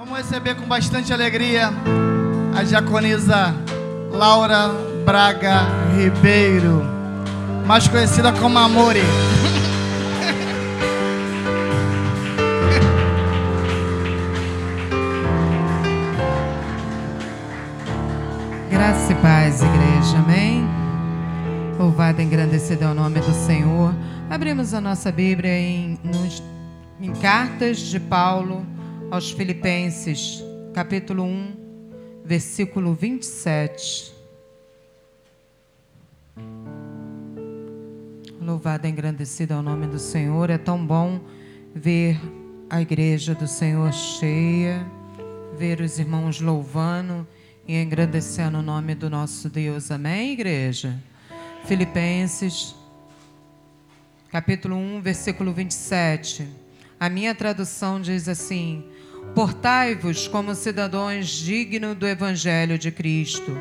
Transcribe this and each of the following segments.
Vamos receber com bastante alegria a diaconisa Laura Braga Ribeiro, mais conhecida como Amore. Graça e paz, igreja, amém? Louvado e engrandecido é o nome do Senhor. Abrimos a nossa Bíblia em, nos, em Cartas de Paulo aos Filipenses, capítulo 1, versículo 27. Louvado e engrandecido é o nome do Senhor. É tão bom ver a igreja do Senhor cheia, ver os irmãos louvando e engrandecendo o nome do nosso Deus. Amém, igreja? Filipenses, capítulo 1, versículo 27. A minha tradução diz assim: Portai-vos como cidadãos dignos do Evangelho de Cristo,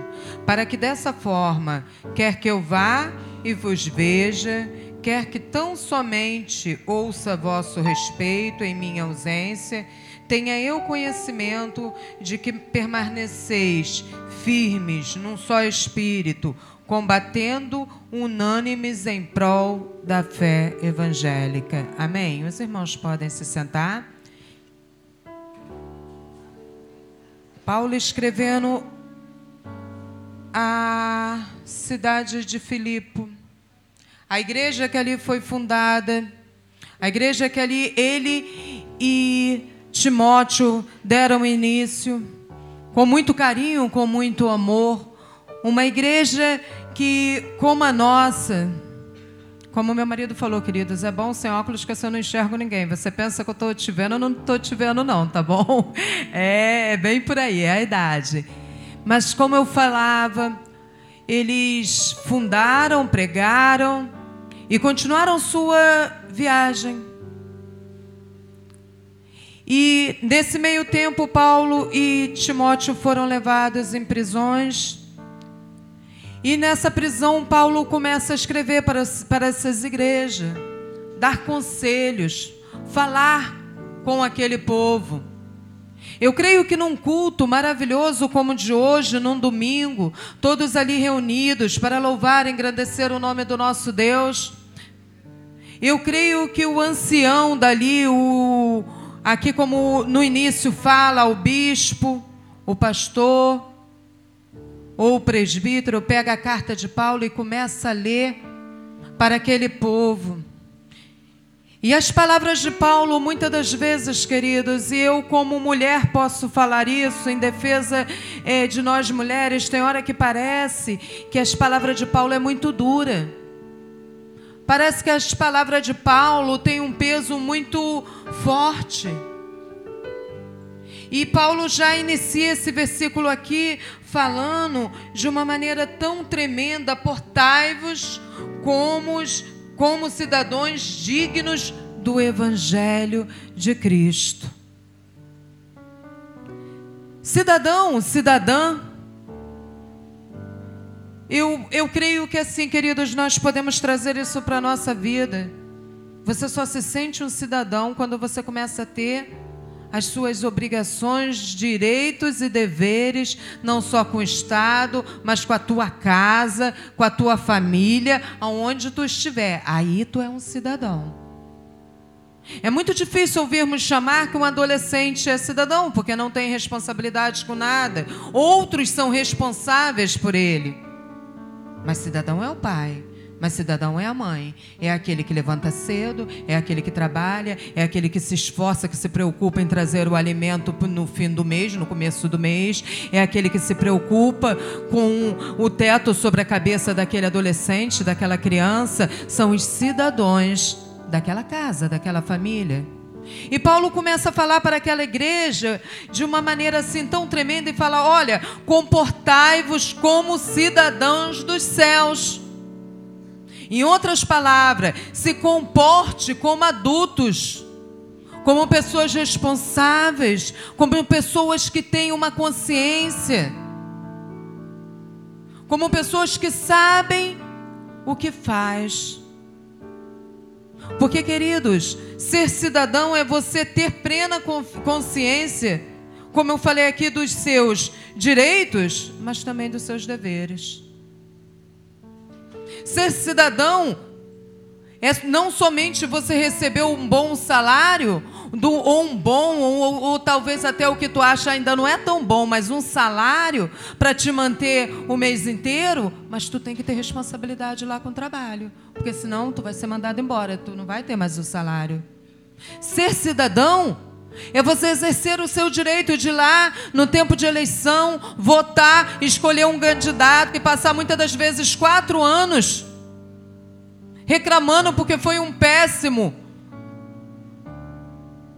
para que dessa forma, quer que eu vá e vos veja, quer que tão somente ouça vosso respeito em minha ausência, tenha eu conhecimento de que permaneceis firmes num só espírito, combatendo unânimes em prol da fé evangélica. Amém? Os irmãos podem se sentar. Paulo escrevendo a cidade de Filipe, a igreja que ali foi fundada, a igreja que ali ele e Timóteo deram início, com muito carinho, com muito amor, uma igreja que, como a nossa, como meu marido falou, queridos, é bom sem óculos que eu não enxergo ninguém. Você pensa que eu estou te vendo, eu não estou te vendo, não, tá bom? É, é bem por aí, é a idade. Mas como eu falava, eles fundaram, pregaram e continuaram sua viagem. E nesse meio tempo, Paulo e Timóteo foram levados em prisões e nessa prisão, Paulo começa a escrever para, para essas igrejas, dar conselhos, falar com aquele povo. Eu creio que num culto maravilhoso como o de hoje, num domingo, todos ali reunidos para louvar e engrandecer o nome do nosso Deus, eu creio que o ancião dali, o, aqui como no início fala, o bispo, o pastor, ou o presbítero pega a carta de Paulo e começa a ler para aquele povo. E as palavras de Paulo, muitas das vezes, queridos, e eu, como mulher, posso falar isso em defesa é, de nós mulheres, tem hora que parece que as palavras de Paulo é muito dura. Parece que as palavras de Paulo têm um peso muito forte. E Paulo já inicia esse versículo aqui falando de uma maneira tão tremenda: portai-vos como, como cidadãos dignos do Evangelho de Cristo. Cidadão, cidadã, eu, eu creio que assim, queridos, nós podemos trazer isso para a nossa vida. Você só se sente um cidadão quando você começa a ter as suas obrigações, direitos e deveres, não só com o Estado, mas com a tua casa, com a tua família, aonde tu estiver. Aí tu é um cidadão. É muito difícil ouvirmos chamar que um adolescente é cidadão, porque não tem responsabilidade com nada. Outros são responsáveis por ele. Mas cidadão é o pai, mas cidadão é a mãe, é aquele que levanta cedo, é aquele que trabalha, é aquele que se esforça, que se preocupa em trazer o alimento no fim do mês, no começo do mês, é aquele que se preocupa com o teto sobre a cabeça daquele adolescente, daquela criança. São os cidadãos daquela casa, daquela família. E Paulo começa a falar para aquela igreja de uma maneira assim tão tremenda e fala: olha, comportai-vos como cidadãos dos céus. Em outras palavras, se comporte como adultos, como pessoas responsáveis, como pessoas que têm uma consciência, como pessoas que sabem o que faz. Porque, queridos, ser cidadão é você ter plena consciência como eu falei aqui, dos seus direitos, mas também dos seus deveres. Ser cidadão é não somente você receber um bom salário, do, ou um bom, ou, ou, ou, talvez até o que tu acha ainda não é tão bom, mas um salário para te manter o mês inteiro, mas tu tem que ter responsabilidade lá com o trabalho, porque senão tu vai ser mandado embora, tu não vai ter mais o salário. Ser cidadão é você exercer o seu direito de ir lá no tempo de eleição, votar, escolher um candidato e passar muitas das vezes quatro anos reclamando porque foi um péssimo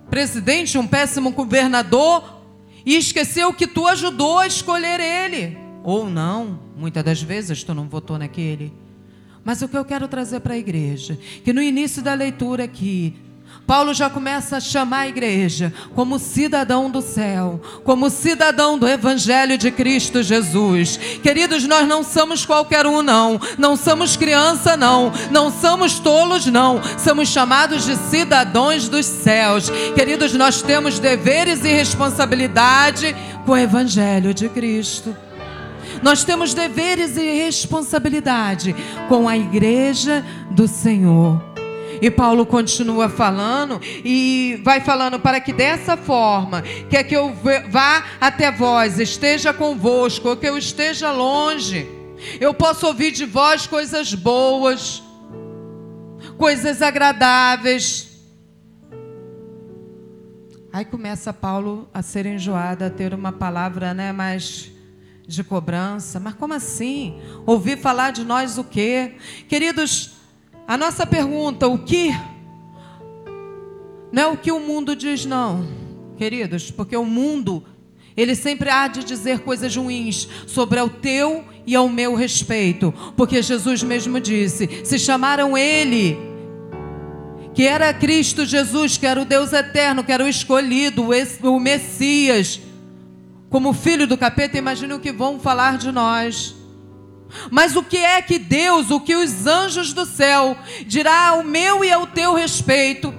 presidente, um péssimo governador e esqueceu que tu ajudou a escolher ele. Ou não, muitas das vezes tu não votou naquele. Mas o que eu quero trazer para a igreja, que no início da leitura aqui, Paulo já começa a chamar a igreja como cidadão do céu, como cidadão do Evangelho de Cristo Jesus. Queridos, nós não somos qualquer um, não. Não somos criança, não. Não somos tolos, não. Somos chamados de cidadãos dos céus. Queridos, nós temos deveres e responsabilidade com o Evangelho de Cristo. Nós temos deveres e responsabilidade com a igreja do Senhor. E Paulo continua falando e vai falando para que dessa forma, quer que eu vá até vós, esteja convosco, ou que eu esteja longe, eu posso ouvir de vós coisas boas, coisas agradáveis. Aí começa Paulo a ser enjoado, a ter uma palavra, né, mais de cobrança. Mas como assim? Ouvir falar de nós o quê? Queridos, a nossa pergunta, o que? Não é o que o mundo diz, não, queridos, porque o mundo, ele sempre há de dizer coisas ruins sobre o teu e ao meu respeito, porque Jesus mesmo disse: se chamaram Ele, que era Cristo Jesus, que era o Deus eterno, que era o escolhido, o Messias, como filho do capeta, imagine o que vão falar de nós. Mas o que é que Deus, o que os anjos do céu dirá ao meu e ao teu respeito?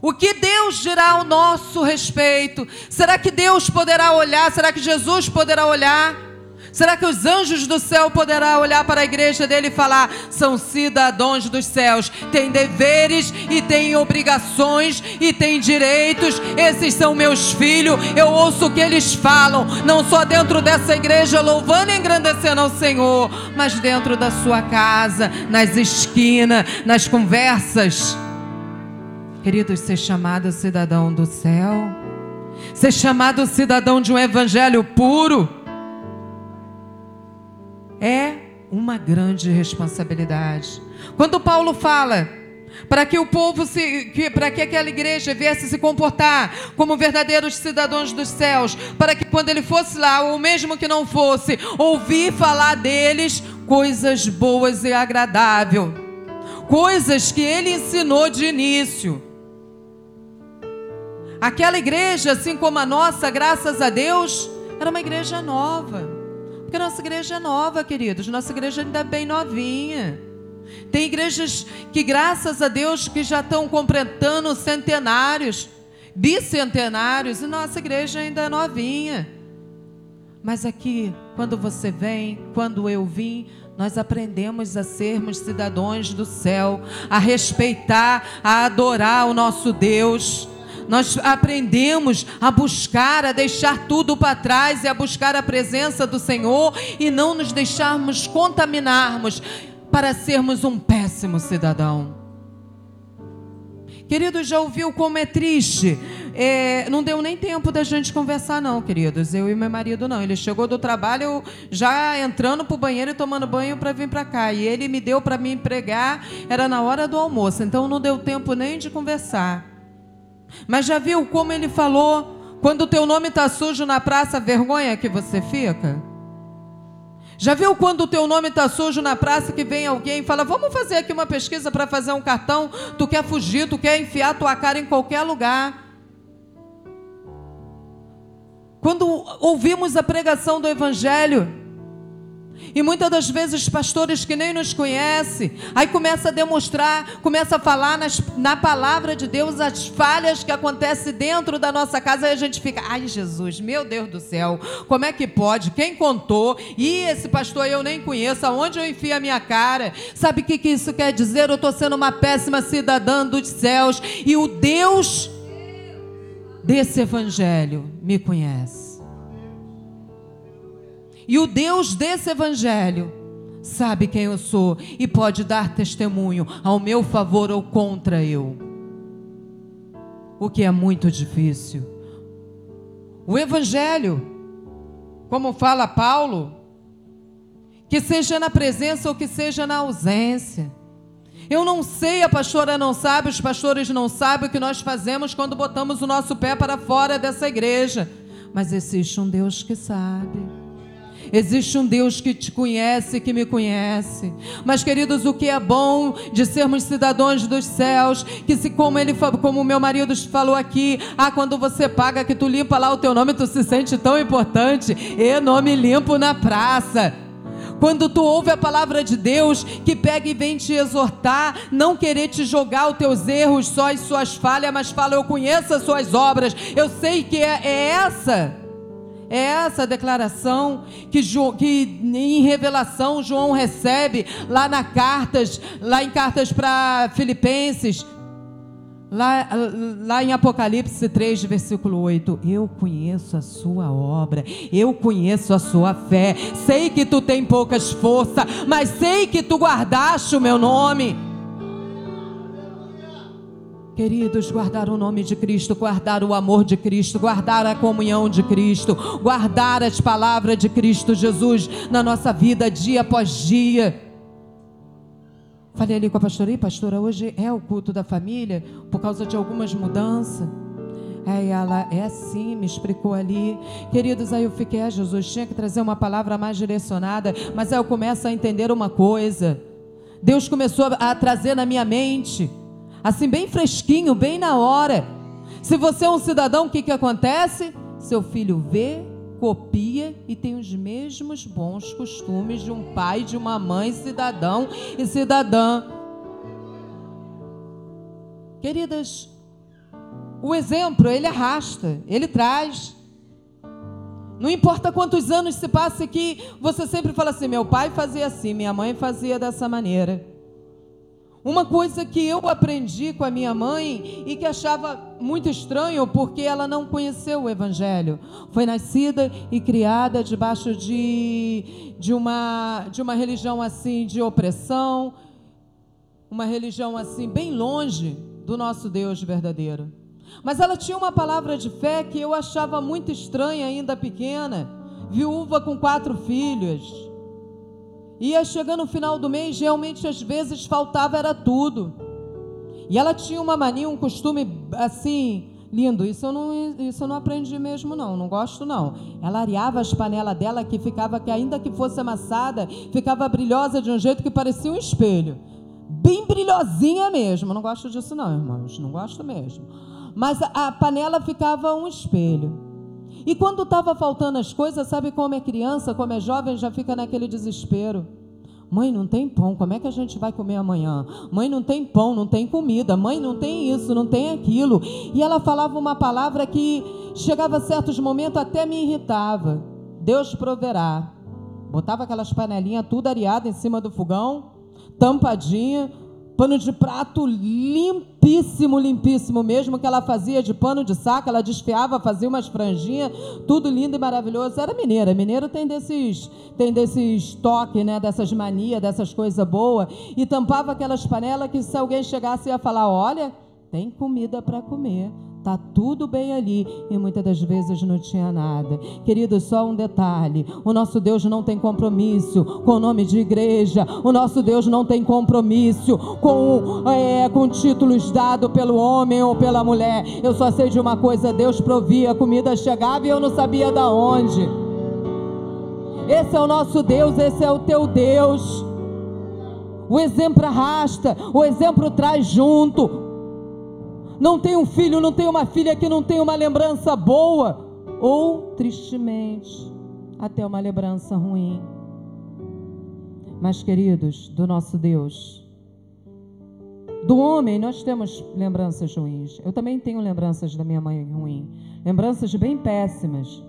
O que Deus dirá ao nosso respeito? Será que Deus poderá olhar? Será que Jesus poderá olhar? Será que os anjos do céu poderão olhar para a igreja dele e falar: são cidadãos dos céus, têm deveres e têm obrigações e têm direitos? Esses são meus filhos, eu ouço o que eles falam, não só dentro dessa igreja louvando e engrandecendo ao Senhor, mas dentro da sua casa, nas esquinas, nas conversas. Queridos, ser chamado cidadão do céu, ser chamado cidadão de um evangelho puro é uma grande responsabilidade. Quando Paulo fala para que o povo se, que, para que aquela igreja viesse se comportar como verdadeiros cidadãos dos céus, para que quando ele fosse lá, ou mesmo que não fosse, ouvir falar deles coisas boas e agradáveis, coisas que ele ensinou de início. Aquela igreja, assim como a nossa, graças a Deus, era uma igreja nova. Porque nossa igreja é nova, queridos. Nossa igreja ainda é bem novinha. Tem igrejas que, graças a Deus, que já estão completando centenários, bicentenários, e nossa igreja ainda é novinha. Mas aqui, quando você vem, quando eu vim, nós aprendemos a sermos cidadãos do céu, a respeitar, a adorar o nosso Deus. Nós aprendemos a buscar, a deixar tudo para trás e a buscar a presença do Senhor e não nos deixarmos contaminarmos para sermos um péssimo cidadão. Queridos, já ouviu como é triste? É, não deu nem tempo da gente conversar, não, queridos. Eu e meu marido, não. Ele chegou do trabalho já entrando para o banheiro e tomando banho para vir para cá. E ele me deu para me empregar, era na hora do almoço. Então não deu tempo nem de conversar. Mas já viu como ele falou? Quando o teu nome está sujo na praça, vergonha que você fica? Já viu quando o teu nome está sujo na praça que vem alguém e fala: Vamos fazer aqui uma pesquisa para fazer um cartão? Tu quer fugir, tu quer enfiar tua cara em qualquer lugar. Quando ouvimos a pregação do Evangelho, E muitas das vezes pastores que nem nos conhecem, aí começa a demonstrar, começa a falar nas, na palavra de Deus as falhas que acontecem dentro da nossa casa, e a gente fica, ai Jesus, meu Deus do céu, como é que pode? Quem contou? E esse pastor eu nem conheço, aonde eu enfio a minha cara? Sabe o que, que isso quer dizer? Eu estou sendo uma péssima cidadã dos céus, e o Deus desse evangelho me conhece. E o Deus desse evangelho sabe quem eu sou e pode dar testemunho ao meu favor ou contra eu. O que é muito difícil. O evangelho, como fala Paulo, que seja na presença ou que seja na ausência. Eu não sei, a pastora não sabe, os pastores não sabem o que nós fazemos quando botamos o nosso pé para fora dessa igreja. Mas existe um Deus que sabe. Existe um Deus que te conhece, que me conhece. Mas, queridos, o que é bom de sermos cidadãos dos céus, que se como ele como meu marido falou aqui, ah, quando você paga que tu limpa lá o teu nome, tu se sente tão importante. E nome limpo na praça. Quando tu ouve a palavra de Deus que pega e vem te exortar, não querer te jogar os teus erros, só as suas falhas, mas fala, eu conheço as suas obras, eu sei que é, é essa é essa declaração que, que em revelação João recebe lá na cartas, lá em cartas para Filipenses, Lá, lá, em Apocalipse 3, versículo 8, eu conheço a sua obra, eu conheço a sua fé, sei que tu tem poucas forças, mas sei que tu guardaste o meu nome. Queridos, guardar o nome de Cristo, guardar o amor de Cristo, guardar a comunhão de Cristo, guardar as palavras de Cristo Jesus na nossa vida dia após dia. Falei ali com a pastora, e pastora, hoje é o culto da família por causa de algumas mudanças. Aí ela, é assim, me explicou ali. Queridos, aí eu fiquei, ah, Jesus, tinha que trazer uma palavra mais direcionada, mas aí eu começo a entender uma coisa. Deus começou a trazer na minha mente assim bem fresquinho, bem na hora. Se você é um cidadão, o que, que acontece? Seu filho vê, copia e tem os mesmos bons costumes de um pai, de uma mãe, cidadão e cidadã. Queridas, o exemplo, ele arrasta, ele traz. Não importa quantos anos se passe aqui, você sempre fala assim: meu pai fazia assim, minha mãe fazia dessa maneira. Uma coisa que eu aprendi com a minha mãe e que achava muito estranho porque ela não conheceu o Evangelho. Foi nascida e criada debaixo de, de, uma, de uma religião assim de opressão, uma religião assim bem longe do nosso Deus verdadeiro. Mas ela tinha uma palavra de fé que eu achava muito estranha ainda pequena, viúva com quatro filhos Ia chegando no final do mês, realmente às vezes faltava era tudo. E ela tinha uma mania, um costume assim, lindo. Isso eu não, isso eu não aprendi mesmo não, não gosto não. Ela areava as panelas dela que ficava que ainda que fosse amassada, ficava brilhosa de um jeito que parecia um espelho. Bem brilhosinha mesmo. Não gosto disso não, irmãos, não gosto mesmo. Mas a, a panela ficava um espelho. E quando estava faltando as coisas, sabe como é criança, como é jovem, já fica naquele desespero. Mãe, não tem pão, como é que a gente vai comer amanhã? Mãe, não tem pão, não tem comida. Mãe, não tem isso, não tem aquilo. E ela falava uma palavra que chegava a certos momentos até me irritava. Deus proverá. Botava aquelas panelinhas tudo areadas em cima do fogão, tampadinha, Pano de prato limpíssimo, limpíssimo mesmo, que ela fazia de pano de saco, ela desfiava, fazia umas franjinhas, tudo lindo e maravilhoso. Era mineira. Mineiro tem desses, tem desses toques, né, dessas manias, dessas coisas boas. E tampava aquelas panelas que se alguém chegasse ia falar: olha, tem comida para comer. Tá tudo bem ali e muitas das vezes não tinha nada. Querido, só um detalhe: o nosso Deus não tem compromisso com o nome de igreja. O nosso Deus não tem compromisso com, é, com títulos dados pelo homem ou pela mulher. Eu só sei de uma coisa: Deus provia, a comida chegava e eu não sabia da onde. Esse é o nosso Deus, esse é o teu Deus. O exemplo arrasta, o exemplo traz junto não tem um filho, não tem uma filha que não tem uma lembrança boa, ou tristemente, até uma lembrança ruim. Mas, queridos, do nosso Deus, do homem, nós temos lembranças ruins. Eu também tenho lembranças da minha mãe ruim, lembranças bem péssimas.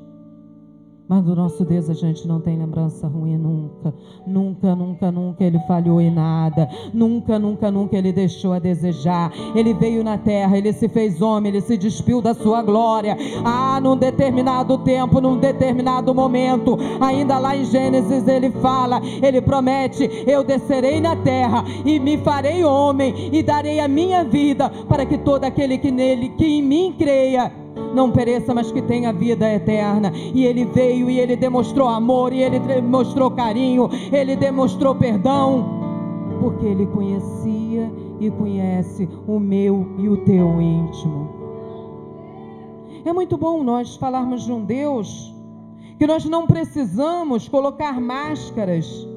Mas do nosso Deus a gente não tem lembrança ruim nunca. Nunca, nunca, nunca ele falhou em nada. Nunca, nunca, nunca ele deixou a desejar. Ele veio na terra, ele se fez homem, ele se despiu da sua glória. Ah, num determinado tempo, num determinado momento, ainda lá em Gênesis ele fala, ele promete: Eu descerei na terra e me farei homem e darei a minha vida para que todo aquele que nele, que em mim creia, não pereça, mas que tenha vida eterna. E ele veio e ele demonstrou amor, e ele demonstrou carinho, ele demonstrou perdão, porque ele conhecia e conhece o meu e o teu íntimo. É muito bom nós falarmos de um Deus que nós não precisamos colocar máscaras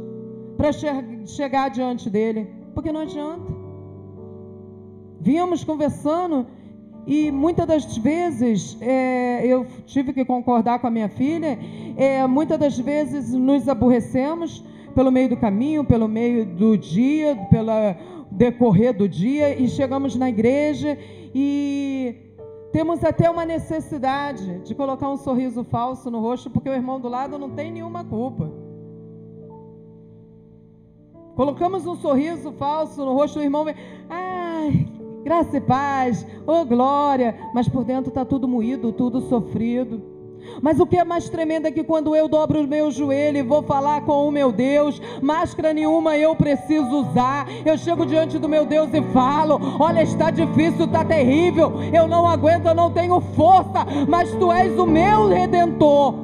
para chegar diante dele, porque não adianta. Vínhamos conversando e muitas das vezes é, eu tive que concordar com a minha filha. É, muitas das vezes nos aborrecemos pelo meio do caminho, pelo meio do dia, pelo decorrer do dia e chegamos na igreja e temos até uma necessidade de colocar um sorriso falso no rosto porque o irmão do lado não tem nenhuma culpa. Colocamos um sorriso falso no rosto do irmão. Ai, graça e paz, oh glória, mas por dentro está tudo moído, tudo sofrido. Mas o que é mais tremendo é que quando eu dobro o meu joelho e vou falar com o meu Deus, máscara nenhuma eu preciso usar. Eu chego diante do meu Deus e falo: Olha, está difícil, está terrível, eu não aguento, eu não tenho força, mas tu és o meu redentor.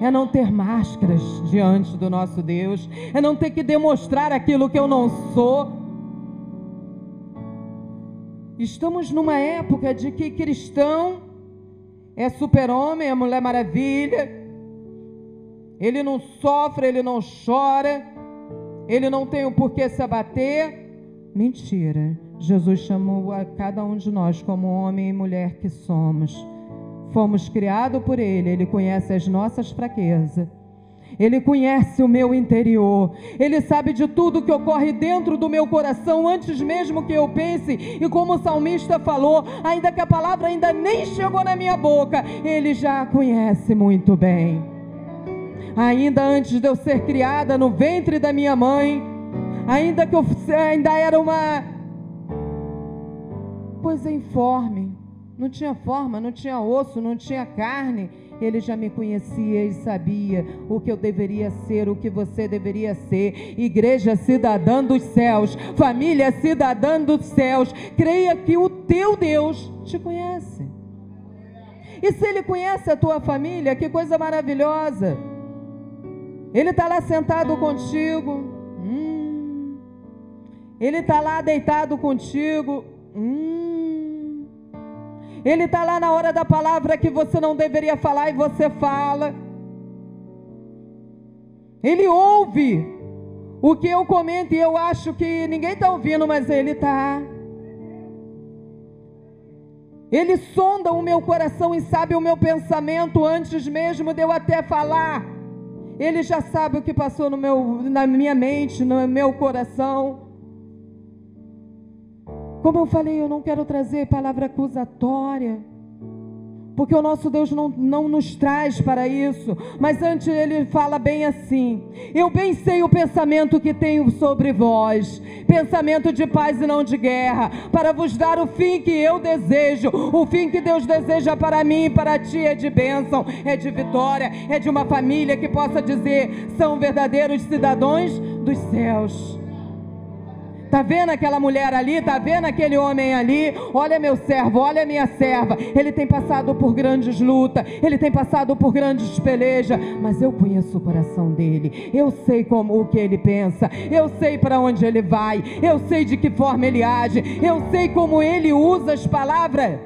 É não ter máscaras diante do nosso Deus, é não ter que demonstrar aquilo que eu não sou. Estamos numa época de que cristão é super-homem, é mulher maravilha. Ele não sofre, ele não chora, ele não tem o porquê se abater. Mentira. Jesus chamou a cada um de nós como homem e mulher que somos. Fomos criados por Ele, Ele conhece as nossas fraquezas. Ele conhece o meu interior. Ele sabe de tudo que ocorre dentro do meu coração antes mesmo que eu pense. E como o salmista falou, ainda que a palavra ainda nem chegou na minha boca, ele já conhece muito bem. Ainda antes de eu ser criada no ventre da minha mãe, ainda que eu ainda era uma coisa informe, não tinha forma, não tinha osso, não tinha carne ele já me conhecia e sabia o que eu deveria ser, o que você deveria ser. Igreja cidadã dos céus, família cidadã dos céus, creia que o teu Deus te conhece. E se ele conhece a tua família, que coisa maravilhosa. Ele está lá sentado contigo. Hum. Ele está lá deitado contigo. Hum. Ele está lá na hora da palavra que você não deveria falar e você fala. Ele ouve o que eu comento e eu acho que ninguém está ouvindo, mas ele está. Ele sonda o meu coração e sabe o meu pensamento antes mesmo de eu até falar. Ele já sabe o que passou no meu, na minha mente, no meu coração. Como eu falei, eu não quero trazer palavra acusatória. Porque o nosso Deus não, não nos traz para isso. Mas antes ele fala bem assim: Eu bem sei o pensamento que tenho sobre vós, pensamento de paz e não de guerra, para vos dar o fim que eu desejo. O fim que Deus deseja para mim e para ti é de bênção, é de vitória, é de uma família que possa dizer: são verdadeiros cidadãos dos céus. Está vendo aquela mulher ali? Está vendo aquele homem ali? Olha meu servo, olha minha serva. Ele tem passado por grandes lutas, ele tem passado por grandes pelejas, mas eu conheço o coração dele. Eu sei como o que ele pensa, eu sei para onde ele vai, eu sei de que forma ele age, eu sei como ele usa as palavras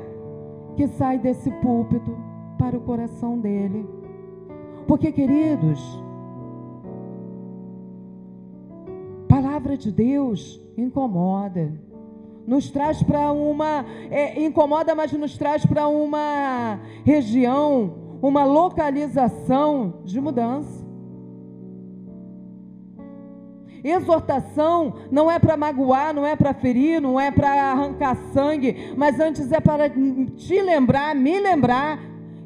que saem desse púlpito para o coração dele. Porque, queridos, palavra de Deus incomoda. Nos traz para uma. É, incomoda, mas nos traz para uma região, uma localização de mudança. Exortação não é para magoar, não é para ferir, não é para arrancar sangue, mas antes é para te lembrar, me lembrar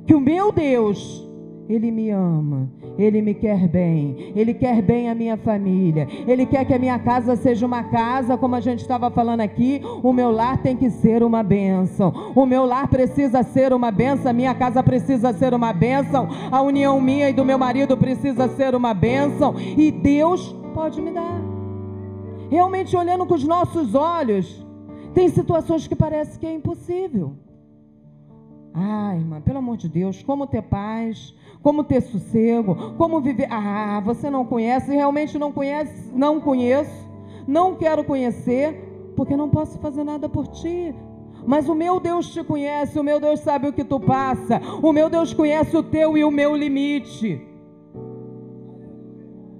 que o meu Deus, Ele me ama, Ele me quer bem, Ele quer bem a minha família, Ele quer que a minha casa seja uma casa, como a gente estava falando aqui, o meu lar tem que ser uma bênção, o meu lar precisa ser uma bênção, a minha casa precisa ser uma bênção, a união minha e do meu marido precisa ser uma bênção, e Deus pode me dar. Realmente olhando com os nossos olhos, tem situações que parece que é impossível. Ah, irmã, pelo amor de Deus, como ter paz, como ter sossego, como viver. Ah, você não conhece, realmente não conhece, não conheço, não quero conhecer, porque não posso fazer nada por ti. Mas o meu Deus te conhece, o meu Deus sabe o que tu passa, o meu Deus conhece o teu e o meu limite.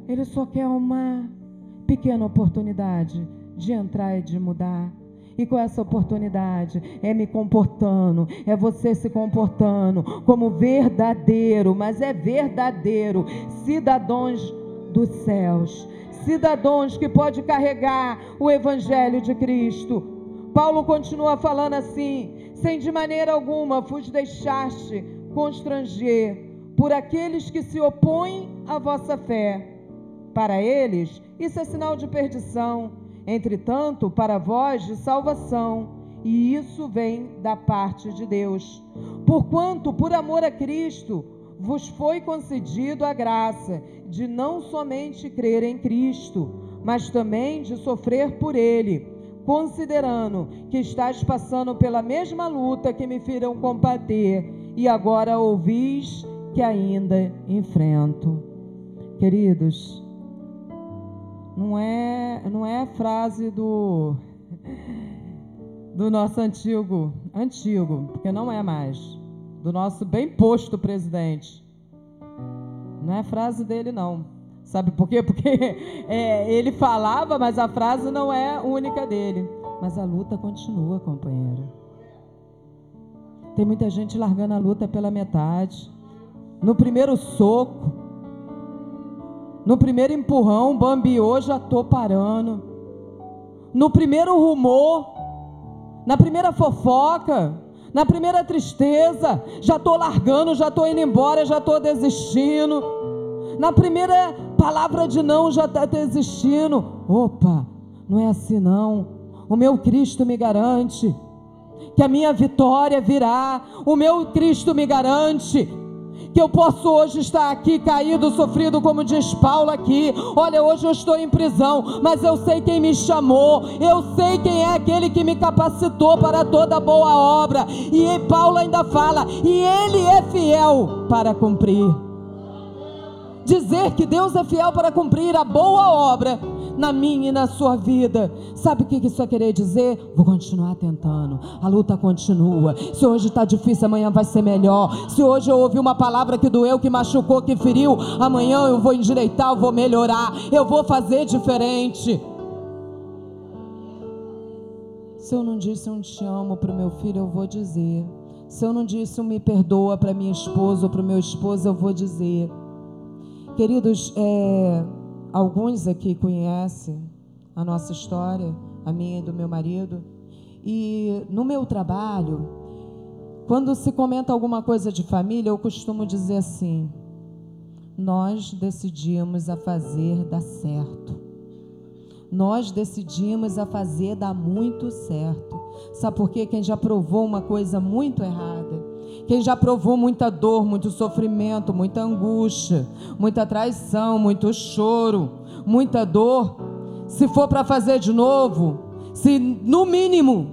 Ele só quer uma pequena oportunidade de entrar e de mudar. E com essa oportunidade é me comportando, é você se comportando como verdadeiro, mas é verdadeiro, cidadãos dos céus, cidadãos que pode carregar o evangelho de Cristo. Paulo continua falando assim: sem de maneira alguma vos deixaste constranger por aqueles que se opõem à vossa fé. Para eles, isso é sinal de perdição entretanto, para vós de salvação, e isso vem da parte de Deus. Porquanto, por amor a Cristo, vos foi concedido a graça de não somente crer em Cristo, mas também de sofrer por Ele, considerando que estáis passando pela mesma luta que me viram combater, e agora ouvis que ainda enfrento. Queridos, não é, não é frase do do nosso antigo, antigo, porque não é mais, do nosso bem posto presidente. Não é frase dele não. Sabe por quê? Porque é, ele falava, mas a frase não é única dele. Mas a luta continua, companheiro. Tem muita gente largando a luta pela metade. No primeiro soco, no primeiro empurrão, bambiou, já tô parando. No primeiro rumor, na primeira fofoca, na primeira tristeza, já tô largando, já tô indo embora, já tô desistindo. Na primeira palavra de não, já tá desistindo. Opa, não é assim não. O meu Cristo me garante que a minha vitória virá. O meu Cristo me garante que eu posso hoje estar aqui caído, sofrido, como diz Paulo aqui. Olha, hoje eu estou em prisão, mas eu sei quem me chamou, eu sei quem é aquele que me capacitou para toda boa obra. E Paulo ainda fala, e ele é fiel para cumprir. Dizer que Deus é fiel para cumprir a boa obra na minha e na sua vida. Sabe o que isso vai querer dizer? Vou continuar tentando. A luta continua. Se hoje está difícil, amanhã vai ser melhor. Se hoje eu ouvi uma palavra que doeu, que machucou, que feriu, amanhã eu vou endireitar, eu vou melhorar, eu vou fazer diferente. Se eu não disse um te amo para o meu filho, eu vou dizer. Se eu não disse um me perdoa para minha esposa ou para o meu esposo, eu vou dizer. Queridos, é, Alguns aqui conhecem a nossa história, a minha e do meu marido. E no meu trabalho, quando se comenta alguma coisa de família, eu costumo dizer assim: nós decidimos a fazer dar certo. Nós decidimos a fazer dar muito certo. Sabe por quê? Quem já provou uma coisa muito errada quem já provou muita dor, muito sofrimento, muita angústia, muita traição, muito choro, muita dor, se for para fazer de novo, se no mínimo,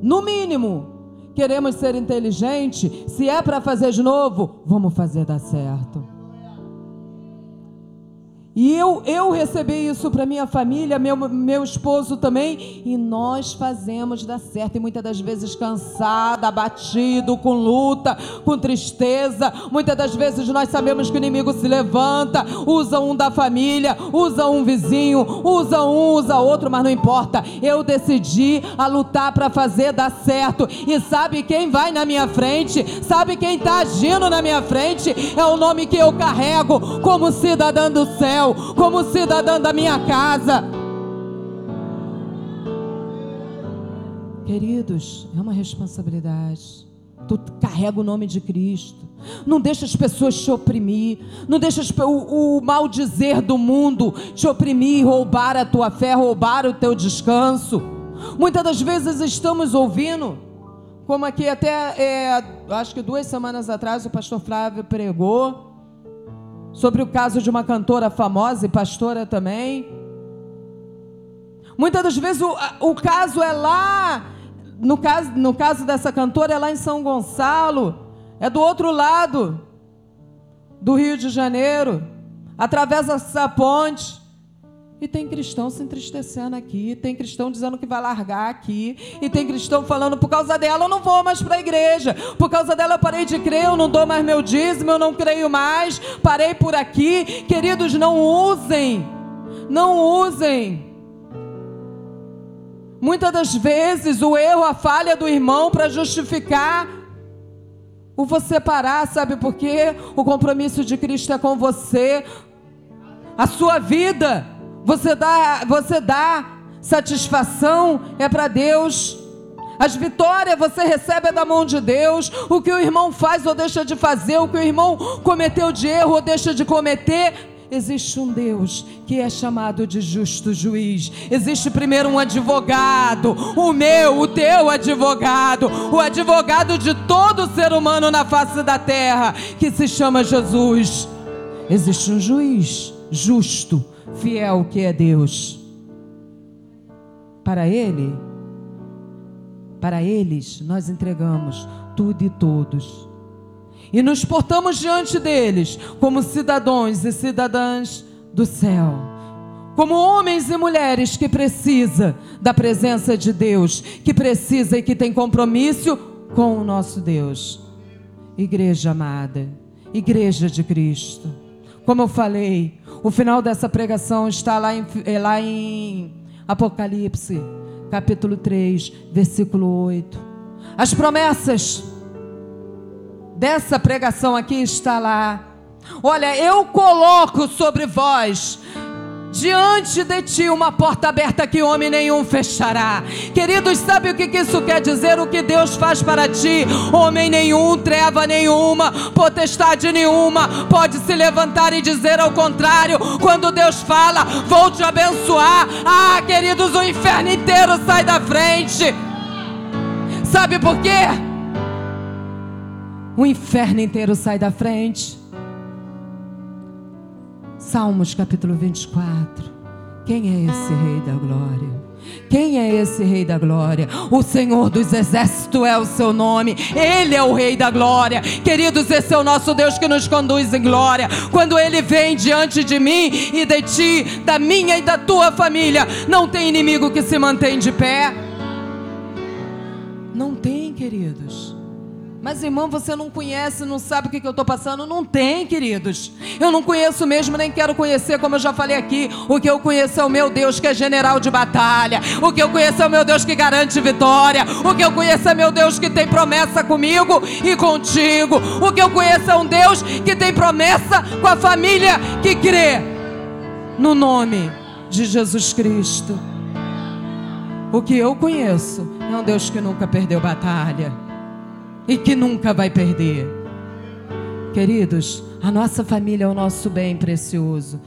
no mínimo, queremos ser inteligentes, se é para fazer de novo, vamos fazer dar certo. E eu, eu recebi isso para minha família, meu, meu esposo também, e nós fazemos dar certo. E muitas das vezes cansado, abatido, com luta, com tristeza. Muitas das vezes nós sabemos que o inimigo se levanta, usa um da família, usa um vizinho, usa um, usa outro, mas não importa. Eu decidi a lutar para fazer dar certo. E sabe quem vai na minha frente? Sabe quem está agindo na minha frente? É o nome que eu carrego como cidadã do céu céu, como cidadã da minha casa. Queridos, é uma responsabilidade. Tu carrega o nome de Cristo. Não deixa as pessoas te oprimir. Não deixa o, o mal dizer do mundo te oprimir, roubar a tua fé, roubar o teu descanso. Muitas das vezes estamos ouvindo, como aqui até, é, acho que duas semanas atrás, o pastor Flávio pregou sobre o caso de uma cantora famosa e pastora também. Muitas das vezes o, o caso é lá no caso, no caso dessa cantora, é lá em São Gonçalo, é do outro lado do Rio de Janeiro, atravessa essa ponte. E tem cristão se entristecendo aqui, tem cristão dizendo que vai largar aqui, e tem cristão falando: por causa dela eu não vou mais para a igreja, por causa dela eu parei de crer, eu não dou mais meu dízimo, eu não creio mais, parei por aqui. Queridos, não usem, não usem Muitas das vezes o erro, a falha do irmão para justificar o você parar, sabe por quê? O compromisso de Cristo é com você. A sua vida, você dá, você dá satisfação é para Deus. As vitórias você recebe é da mão de Deus. O que o irmão faz ou deixa de fazer, o que o irmão cometeu de erro ou deixa de cometer, existe um Deus que é chamado de justo juiz. Existe primeiro um advogado, o meu, o teu advogado, o advogado de todo ser humano na face da terra, que se chama Jesus. Existe um juiz justo, fiel que é Deus. Para ele, para eles, nós entregamos tudo e todos e nos portamos diante deles como cidadãos e cidadãs do céu. Como homens e mulheres que precisa da presença de Deus, que precisa e que tem compromisso com o nosso Deus. Igreja amada, igreja de Cristo. Como eu falei, o final dessa pregação está lá em, é lá em Apocalipse, capítulo 3, versículo 8. As promessas dessa pregação aqui está lá. Olha, eu coloco sobre vós diante de ti uma porta aberta que homem nenhum fechará. Queridos, sabe o que isso quer dizer? O que Deus faz para ti? Homem nenhum, treva nenhuma, potestade nenhuma pode se levantar e dizer ao contrário. Quando Deus fala, vou te abençoar. Ah, queridos, o inferno inteiro sai da frente. Sabe por quê? o inferno inteiro sai da frente. Salmos capítulo 24. Quem é esse Rei da Glória? Quem é esse Rei da Glória? O Senhor dos Exércitos é o seu nome, Ele é o Rei da Glória. Queridos, esse é o nosso Deus que nos conduz em glória. Quando Ele vem diante de mim e de ti, da minha e da tua família, não tem inimigo que se mantém de pé. Não tem, queridos. Mas, irmão, você não conhece, não sabe o que, eu estou passando? Não tem, queridos. Eu não conheço mesmo, nem quero conhecer, como eu já falei aqui. O que eu conheço é o meu Deus que é general de batalha. O que eu conheço é o meu Deus que garante vitória. O que eu conheço é meu Deus que tem promessa comigo e contigo. O que eu conheço é um Deus que tem promessa com a família que crê no nome de Jesus Cristo. O que eu conheço é um Deus que nunca perdeu batalha e que nunca vai perder. Queridos, a nossa família é o nosso bem precioso,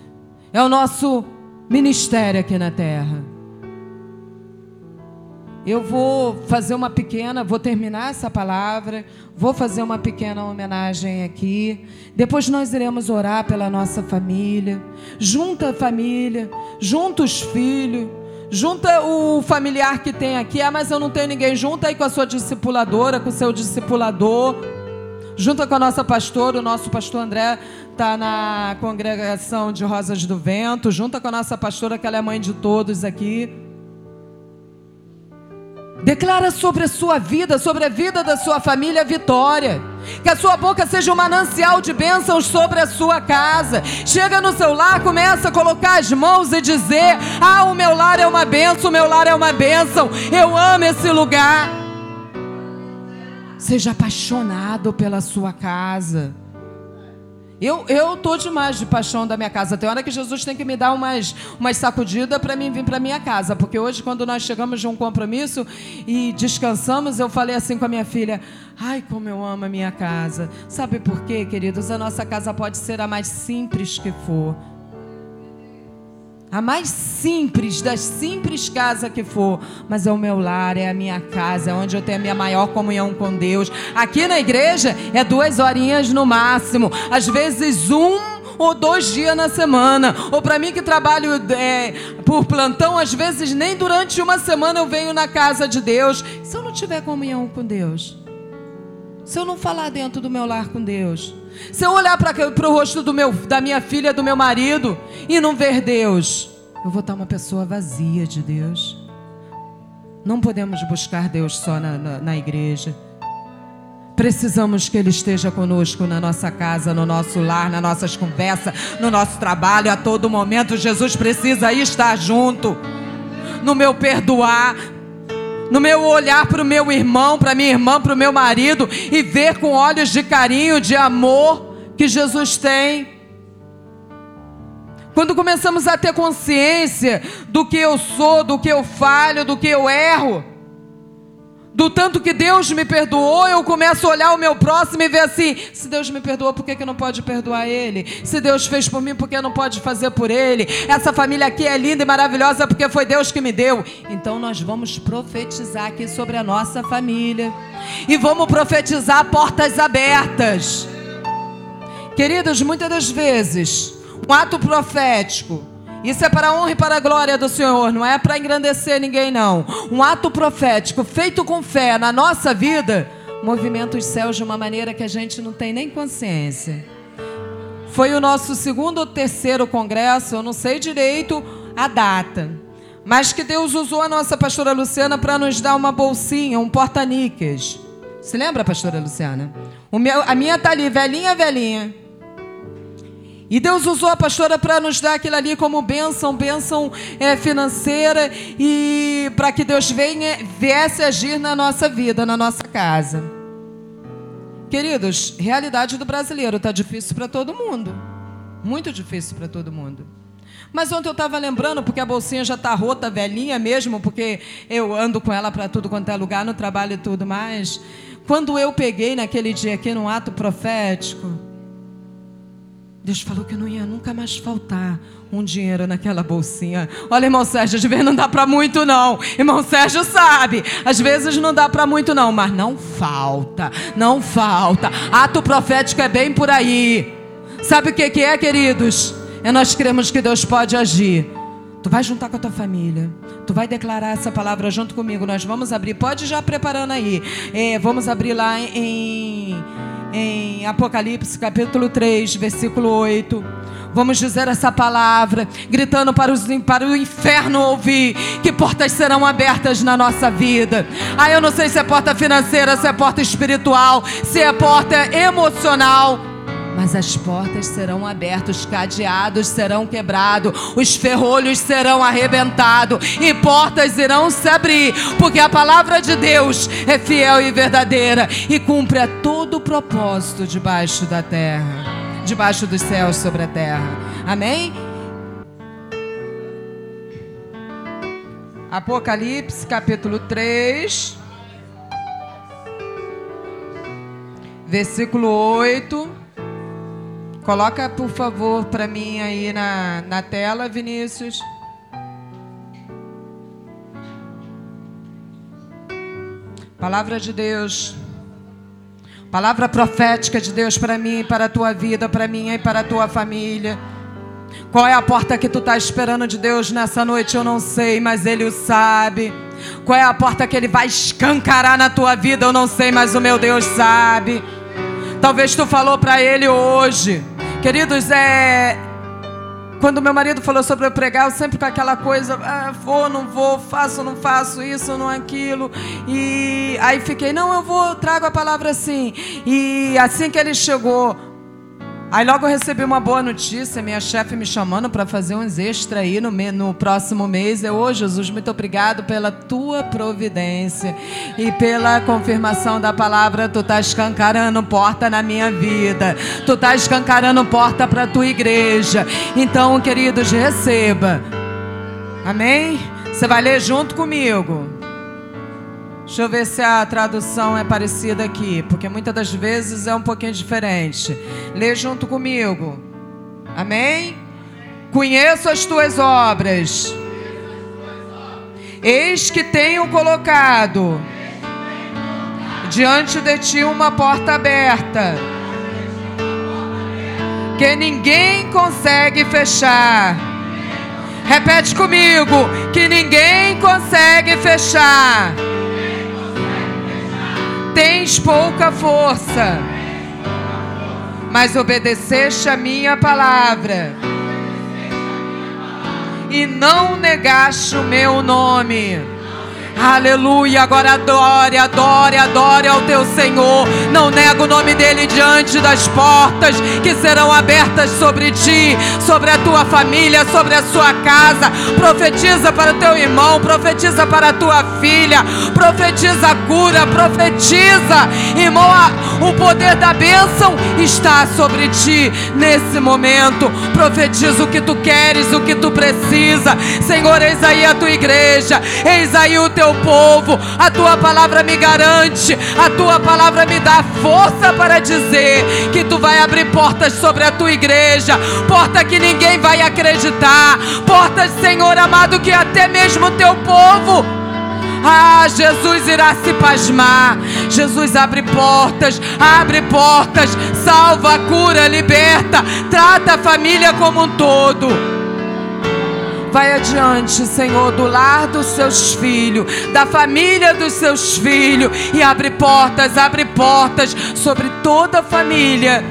é o nosso ministério aqui na terra. Eu vou fazer uma pequena, vou terminar essa palavra, vou fazer uma pequena homenagem aqui. Depois nós iremos orar pela nossa família, junta a família, junta os filhos Junta o familiar que tem aqui. Ah, mas eu não tenho ninguém. Junta aí com a sua discipuladora, com o seu discipulador. Junta com a nossa pastora. O nosso pastor André está na congregação de Rosas do Vento. Junta com a nossa pastora, que ela é mãe de todos aqui. Declara sobre a sua vida, sobre a vida da sua família, vitória. Que a sua boca seja um manancial de bênçãos sobre a sua casa. Chega no seu lar, começa a colocar as mãos e dizer: Ah, o meu lar é uma bênção, o meu lar é uma bênção. Eu amo esse lugar. Seja apaixonado pela sua casa. Eu, eu tô demais de paixão da minha casa. Tem hora que Jesus tem que me dar umas, umas sacudidas para mim vir para minha casa. Porque hoje, quando nós chegamos de um compromisso e descansamos, eu falei assim com a minha filha: Ai, como eu amo a minha casa. Sabe por quê, queridos? A nossa casa pode ser a mais simples que for. A mais simples das simples casas que for, mas é o meu lar, é a minha casa, é onde eu tenho a minha maior comunhão com Deus. Aqui na igreja é duas horinhas no máximo, às vezes um ou dois dias na semana. Ou para mim que trabalho é, por plantão, às vezes nem durante uma semana eu venho na casa de Deus. Se eu não tiver comunhão com Deus, se eu não falar dentro do meu lar com Deus, se eu olhar para o rosto do meu, da minha filha, do meu marido e não ver Deus, eu vou estar uma pessoa vazia de Deus. Não podemos buscar Deus só na, na, na igreja. Precisamos que Ele esteja conosco na nossa casa, no nosso lar, nas nossas conversas, no nosso trabalho, a todo momento. Jesus precisa estar junto. No meu perdoar, no meu olhar para o meu irmão, para minha irmã, para o meu marido e ver com olhos de carinho, de amor que Jesus tem. Quando começamos a ter consciência do que eu sou, do que eu falho, do que eu erro, do tanto que Deus me perdoou, eu começo a olhar o meu próximo e ver assim: se Deus me perdoou, por que, que não pode perdoar ele? Se Deus fez por mim, por que não pode fazer por ele? Essa família aqui é linda e maravilhosa porque foi Deus que me deu. Então nós vamos profetizar aqui sobre a nossa família e vamos profetizar portas abertas. Queridos, muitas das vezes, um ato profético isso é para a honra e para a glória do Senhor, não é para engrandecer ninguém, não. Um ato profético feito com fé na nossa vida movimenta os céus de uma maneira que a gente não tem nem consciência. Foi o nosso segundo ou terceiro congresso, eu não sei direito a data, mas que Deus usou a nossa pastora Luciana para nos dar uma bolsinha, um porta-níqueis. Se lembra, pastora Luciana? Meu, a minha tá ali, velhinha, velhinha. E Deus usou a pastora para nos dar aquilo ali como bênção, bênção é, financeira e para que Deus venha, viesse agir na nossa vida, na nossa casa. Queridos, realidade do brasileiro está difícil para todo mundo, muito difícil para todo mundo. Mas ontem eu estava lembrando, porque a bolsinha já está rota, velhinha mesmo, porque eu ando com ela para tudo quanto é lugar, no trabalho e tudo mais. Quando eu peguei naquele dia aqui num ato profético, Deus falou que não ia nunca mais faltar um dinheiro naquela bolsinha. Olha, irmão Sérgio, às vezes não dá para muito não. Irmão Sérgio sabe, às vezes não dá para muito não, mas não falta, não falta. Ato profético é bem por aí. Sabe o que que é, queridos? É nós cremos que Deus pode agir. Tu vai juntar com a tua família. Tu vai declarar essa palavra junto comigo. Nós vamos abrir. Pode já preparando aí. É, vamos abrir lá em em Apocalipse capítulo 3, versículo 8. Vamos dizer essa palavra, gritando para, os, para o inferno ouvir que portas serão abertas na nossa vida. Ah, eu não sei se é porta financeira, se é porta espiritual, se é porta emocional mas as portas serão abertas, os cadeados serão quebrados, os ferrolhos serão arrebentados e portas irão se abrir, porque a palavra de Deus é fiel e verdadeira e cumpre a todo o propósito debaixo da terra, debaixo dos céus sobre a terra. Amém? Apocalipse capítulo 3, versículo 8. Coloca, por favor, para mim aí na, na tela, Vinícius. Palavra de Deus. Palavra profética de Deus para mim, para a tua vida, para mim e para a tua família. Qual é a porta que tu está esperando de Deus nessa noite? Eu não sei, mas Ele o sabe. Qual é a porta que Ele vai escancarar na tua vida? Eu não sei, mas o meu Deus sabe. Talvez tu falou para Ele hoje. Queridos, é. Quando meu marido falou sobre eu pregar, eu sempre com aquela coisa, ah, vou, não vou, faço, não faço, isso, não aquilo. E aí fiquei, não, eu vou, trago a palavra assim. E assim que ele chegou, Aí logo eu recebi uma boa notícia, minha chefe me chamando para fazer uns extra aí no, no próximo mês. Eu, ô Jesus, muito obrigado pela tua providência e pela confirmação da palavra. Tu tá escancarando porta na minha vida. Tu tá escancarando porta para tua igreja. Então, queridos, receba. Amém? Você vai ler junto comigo. Deixa eu ver se a tradução é parecida aqui, porque muitas das vezes é um pouquinho diferente. Lê junto comigo. Amém? Conheço as tuas obras. Eis que tenho colocado diante de ti uma porta aberta, que ninguém consegue fechar. Repete comigo: que ninguém consegue fechar tens pouca força, mas obedeceste a minha palavra e não negaste o meu nome. Aleluia. Agora adore, adore, adore ao teu Senhor. Não nega o nome dele diante das portas que serão abertas sobre ti, sobre a tua família, sobre a sua casa. Profetiza para o teu irmão, profetiza para a tua filha, profetiza a cura, profetiza, irmão, o poder da bênção está sobre ti nesse momento. Profetiza o que tu queres, o que tu precisa. Senhor, eis aí a tua igreja, eis aí o teu teu povo. A tua palavra me garante, a tua palavra me dá força para dizer que tu vai abrir portas sobre a tua igreja, porta que ninguém vai acreditar, portas, Senhor amado, que até mesmo teu povo ah, Jesus irá se pasmar. Jesus abre portas, abre portas, salva, cura, liberta, trata a família como um todo. Vai adiante, Senhor, do lar dos seus filhos, da família dos seus filhos, e abre portas, abre portas sobre toda a família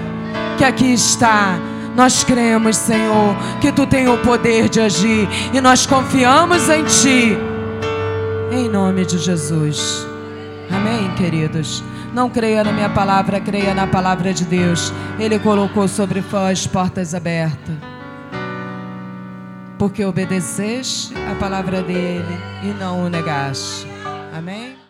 que aqui está. Nós cremos, Senhor, que tu tem o poder de agir e nós confiamos em ti. Em nome de Jesus. Amém, queridos. Não creia na minha palavra, creia na palavra de Deus. Ele colocou sobre vós portas abertas porque obedeceste a palavra dele e não o negaste. Amém?